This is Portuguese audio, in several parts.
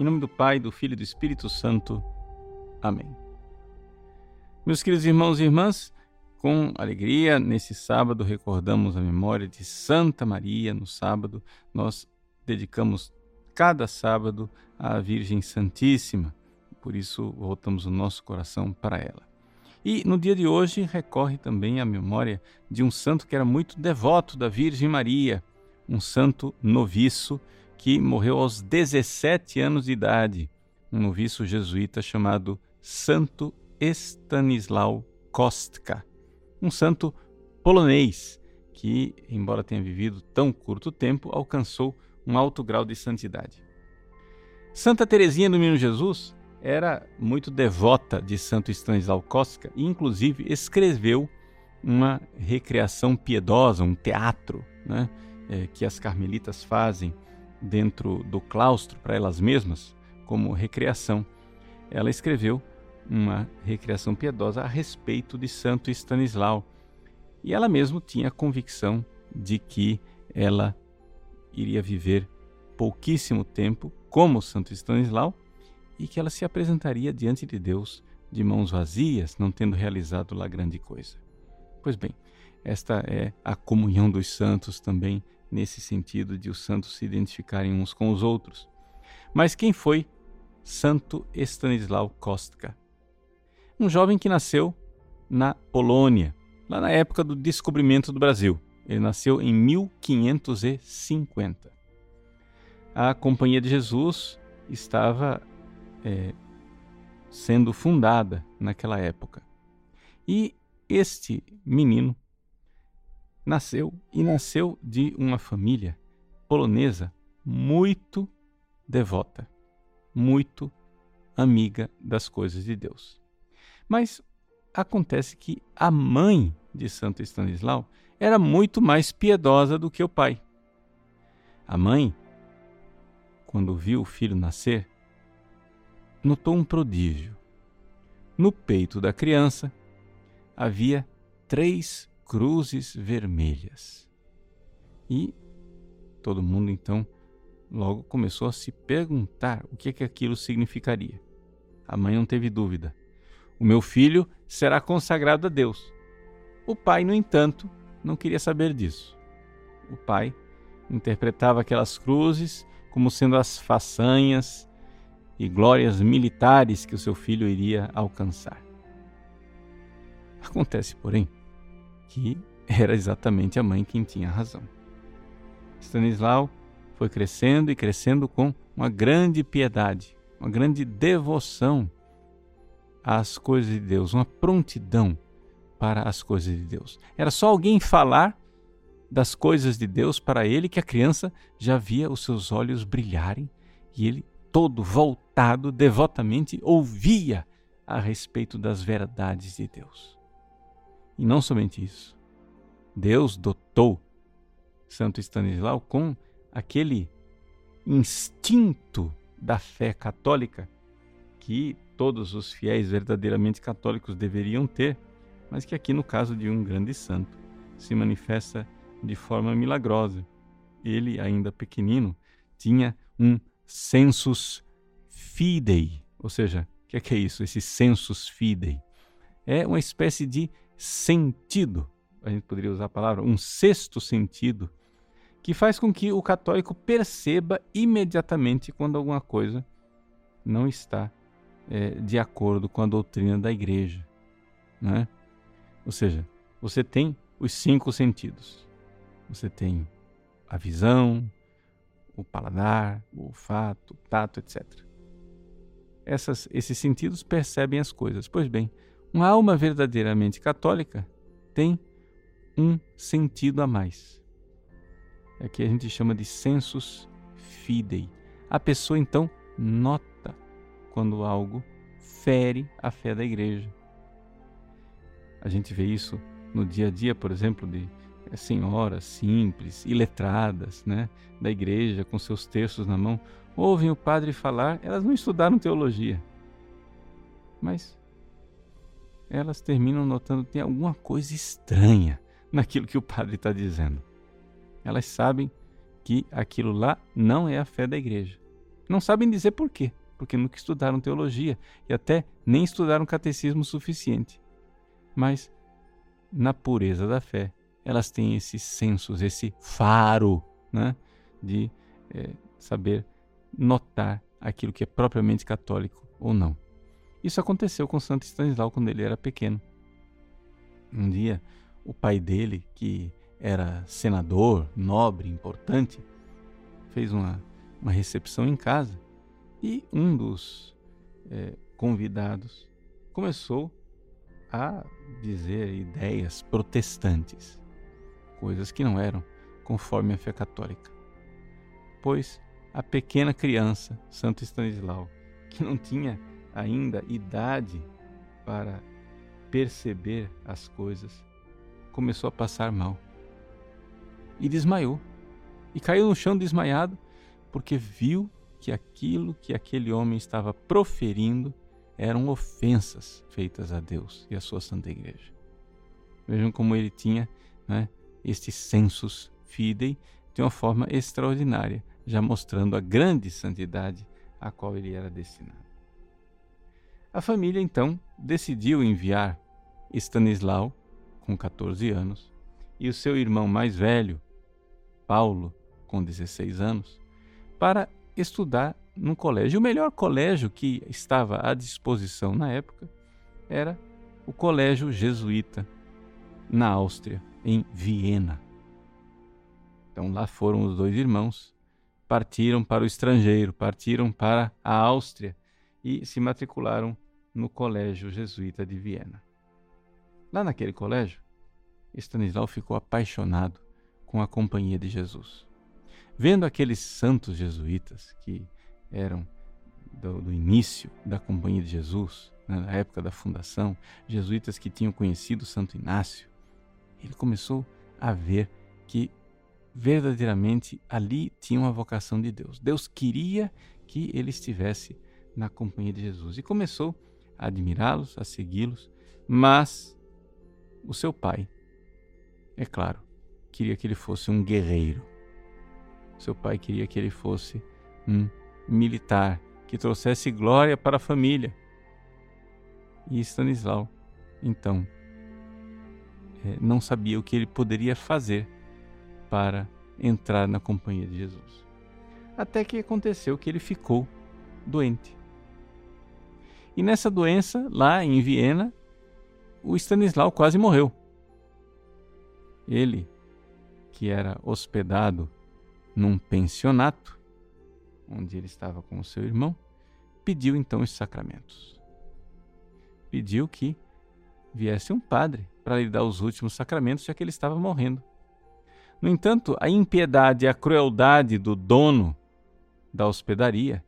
Em nome do Pai, do Filho e do Espírito Santo. Amém. Meus queridos irmãos e irmãs, com alegria, nesse sábado recordamos a memória de Santa Maria. No sábado, nós dedicamos cada sábado à Virgem Santíssima. Por isso, voltamos o nosso coração para ela. E no dia de hoje recorre também à memória de um santo que era muito devoto da Virgem Maria, um santo noviço que morreu aos 17 anos de idade, um noviço jesuíta chamado Santo Stanislau Kostka, um santo polonês que, embora tenha vivido tão curto tempo, alcançou um alto grau de santidade. Santa Teresinha do Menino Jesus era muito devota de Santo Stanislau Kostka e, inclusive, escreveu uma recreação piedosa, um teatro, né, é, que as carmelitas fazem dentro do claustro para elas mesmas, como recreação. Ela escreveu uma recreação piedosa a respeito de Santo Stanislau. E ela mesma tinha a convicção de que ela iria viver pouquíssimo tempo como Santo Stanislau e que ela se apresentaria diante de Deus de mãos vazias, não tendo realizado lá grande coisa. Pois bem, esta é a comunhão dos santos também nesse sentido de os santos se identificarem uns com os outros. Mas quem foi Santo Stanislau Kostka? Um jovem que nasceu na Polônia, lá na época do descobrimento do Brasil. Ele nasceu em 1550. A Companhia de Jesus estava é, sendo fundada naquela época. E este menino nasceu e nasceu de uma família polonesa muito devota, muito amiga das coisas de Deus. Mas acontece que a mãe de Santo Stanislau era muito mais piedosa do que o pai. A mãe, quando viu o filho nascer, notou um prodígio. No peito da criança havia três cruzes vermelhas. E todo mundo então logo começou a se perguntar o que, que aquilo significaria. A mãe não teve dúvida. O meu filho será consagrado a Deus. O pai, no entanto, não queria saber disso. O pai interpretava aquelas cruzes como sendo as façanhas e glórias militares que o seu filho iria alcançar. Acontece, porém, que era exatamente a mãe quem tinha razão. Stanislau foi crescendo e crescendo com uma grande piedade, uma grande devoção às coisas de Deus, uma prontidão para as coisas de Deus. Era só alguém falar das coisas de Deus para ele que a criança já via os seus olhos brilharem e ele, todo voltado devotamente, ouvia a respeito das verdades de Deus. E não somente isso. Deus dotou Santo Stanislau com aquele instinto da fé católica que todos os fiéis verdadeiramente católicos deveriam ter, mas que aqui no caso de um grande santo se manifesta de forma milagrosa. Ele, ainda pequenino, tinha um sensus fidei, ou seja, o que, é que é isso? Esse sensus fidei é uma espécie de sentido, a gente poderia usar a palavra, um sexto sentido, que faz com que o católico perceba imediatamente quando alguma coisa não está é, de acordo com a doutrina da igreja. Né? Ou seja, você tem os cinco sentidos. Você tem a visão, o paladar, o olfato, o tato, etc. Essas, esses sentidos percebem as coisas. Pois bem, uma alma verdadeiramente católica tem um sentido a mais. Que a gente chama de sensus fidei. A pessoa então nota quando algo fere a fé da igreja. A gente vê isso no dia a dia, por exemplo, de eh, senhoras simples, iletradas, né, da igreja, com seus textos na mão, ouvem o padre falar, elas não estudaram teologia, mas elas terminam notando que tem alguma coisa estranha naquilo que o padre está dizendo. Elas sabem que aquilo lá não é a fé da igreja. Não sabem dizer por quê, porque nunca estudaram teologia e até nem estudaram catecismo suficiente. Mas, na pureza da fé, elas têm esses sensos, esse faro né, de é, saber notar aquilo que é propriamente católico ou não. Isso aconteceu com Santo Stanislau quando ele era pequeno. Um dia, o pai dele, que era senador, nobre, importante, fez uma, uma recepção em casa e um dos é, convidados começou a dizer ideias protestantes, coisas que não eram conforme a fé católica. Pois a pequena criança, Santo Stanislau, que não tinha ainda idade para perceber as coisas, começou a passar mal e desmaiou. E caiu no chão desmaiado porque viu que aquilo que aquele homem estava proferindo eram ofensas feitas a Deus e à sua Santa Igreja. Vejam como ele tinha né, este sensus fidei de uma forma extraordinária, já mostrando a grande santidade a qual ele era destinado. A família então decidiu enviar Stanislau, com 14 anos, e o seu irmão mais velho, Paulo, com 16 anos, para estudar num colégio. O melhor colégio que estava à disposição na época era o Colégio Jesuíta, na Áustria, em Viena. Então lá foram os dois irmãos, partiram para o estrangeiro, partiram para a Áustria e se matricularam no Colégio Jesuíta de Viena. Lá naquele colégio, Stanislau ficou apaixonado com a companhia de Jesus. Vendo aqueles santos jesuítas que eram do, do início da companhia de Jesus, né, na época da fundação, jesuítas que tinham conhecido Santo Inácio, ele começou a ver que verdadeiramente ali tinha uma vocação de Deus. Deus queria que ele estivesse na companhia de Jesus e começou a admirá-los, a segui-los, mas o seu pai, é claro, queria que ele fosse um guerreiro. Seu pai queria que ele fosse um militar, que trouxesse glória para a família. E Stanislau, então, é, não sabia o que ele poderia fazer para entrar na companhia de Jesus. Até que aconteceu que ele ficou doente. E nessa doença, lá em Viena, o Stanislau quase morreu. Ele, que era hospedado num pensionato, onde ele estava com o seu irmão, pediu então os sacramentos. Pediu que viesse um padre para lhe dar os últimos sacramentos, já que ele estava morrendo. No entanto, a impiedade e a crueldade do dono da hospedaria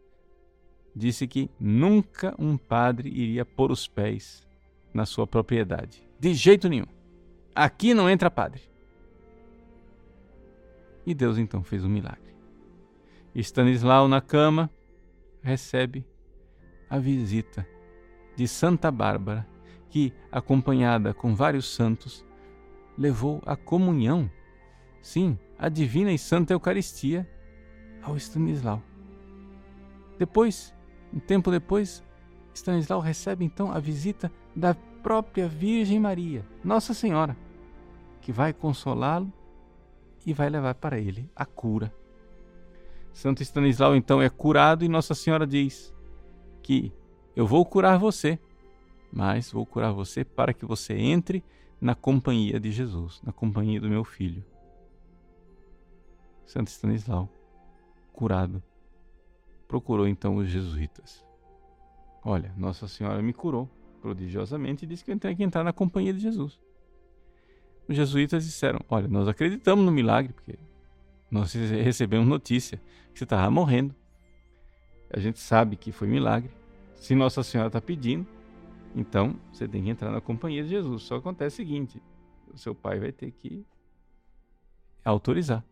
disse que nunca um padre iria pôr os pés na sua propriedade. De jeito nenhum. Aqui não entra padre. E Deus então fez um milagre. Stanislau, na cama, recebe a visita de Santa Bárbara, que, acompanhada com vários santos, levou a comunhão, sim, a divina e santa Eucaristia, ao Stanislau. Depois, um tempo depois, Stanislau recebe então a visita da própria Virgem Maria, Nossa Senhora, que vai consolá-lo e vai levar para ele a cura. Santo Stanislau então é curado e Nossa Senhora diz que eu vou curar você, mas vou curar você para que você entre na companhia de Jesus, na companhia do meu filho. Santo Stanislau, curado, procurou então os jesuítas. Olha, Nossa Senhora me curou prodigiosamente e disse que eu tenho que entrar na companhia de Jesus os jesuítas disseram: Olha, nós acreditamos no milagre, porque nós recebemos notícia que você estava morrendo. A gente sabe que foi milagre. Se Nossa Senhora está pedindo, então você tem que entrar na companhia de Jesus. Só acontece o seguinte: o seu pai vai ter que autorizar.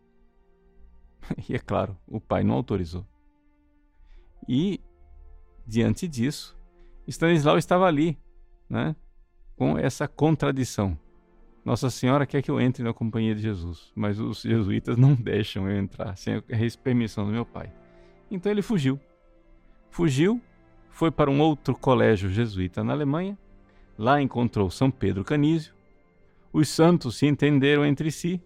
E é claro, o pai não autorizou. E, diante disso, Stanislau estava ali, né, com essa contradição. Nossa Senhora quer que eu entre na companhia de Jesus, mas os jesuítas não deixam eu entrar sem a permissão do meu pai. Então ele fugiu fugiu, foi para um outro colégio jesuíta na Alemanha. Lá encontrou São Pedro Canísio. Os santos se entenderam entre si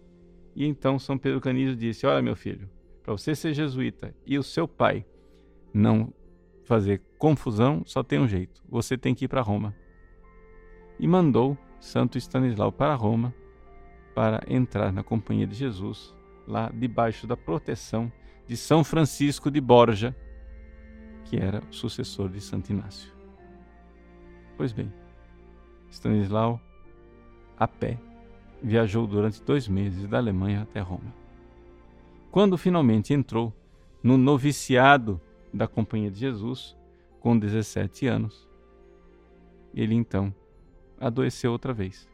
e então São Pedro Canísio disse: Olha, meu filho, para você ser jesuíta e o seu pai não fazer confusão, só tem um jeito: você tem que ir para Roma. E mandou Santo Stanislau para Roma para entrar na companhia de Jesus, lá debaixo da proteção de São Francisco de Borja, que era o sucessor de Santo Inácio. Pois bem, Stanislau, a pé, viajou durante dois meses da Alemanha até Roma. Quando finalmente entrou no noviciado da Companhia de Jesus, com 17 anos, ele então adoeceu outra vez.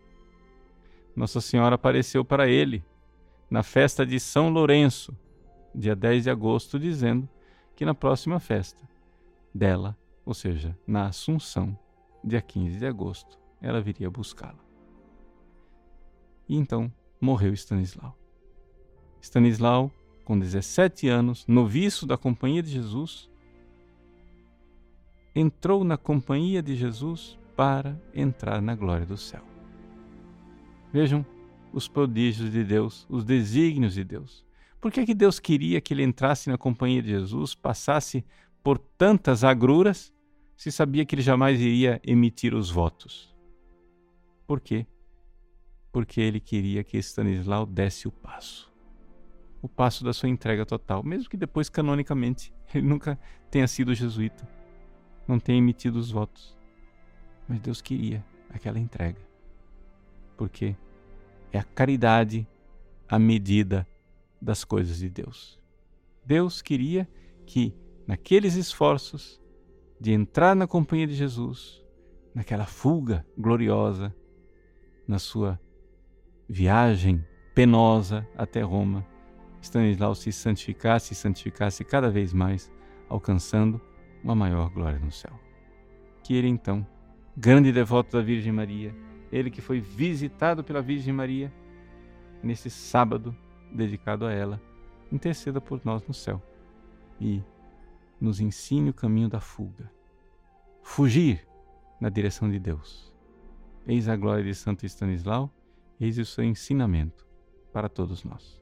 Nossa Senhora apareceu para ele na festa de São Lourenço, dia 10 de agosto, dizendo que na próxima festa dela, ou seja, na Assunção, dia 15 de agosto, ela viria buscá-lo. E então morreu Stanislau. Stanislau, com 17 anos, noviço da Companhia de Jesus, entrou na Companhia de Jesus para entrar na glória do céu. Vejam os prodígios de Deus, os desígnios de Deus. Por que, que Deus queria que ele entrasse na companhia de Jesus, passasse por tantas agruras, se sabia que ele jamais iria emitir os votos? Por quê? Porque ele queria que Stanislau desse o passo. O passo da sua entrega total, mesmo que depois, canonicamente, ele nunca tenha sido jesuíta, não tenha emitido os votos. Mas Deus queria aquela entrega. Porque é a caridade a medida das coisas de Deus. Deus queria que, naqueles esforços de entrar na companhia de Jesus, naquela fuga gloriosa, na sua viagem penosa até Roma, Stanislau se santificasse e santificasse cada vez mais, alcançando uma maior glória no céu. Que ele então grande devoto da Virgem Maria, ele que foi visitado pela Virgem Maria nesse sábado dedicado a ela, interceda por nós no céu e nos ensine o caminho da fuga. Fugir na direção de Deus. Eis a glória de Santo Stanislau, eis o seu ensinamento para todos nós.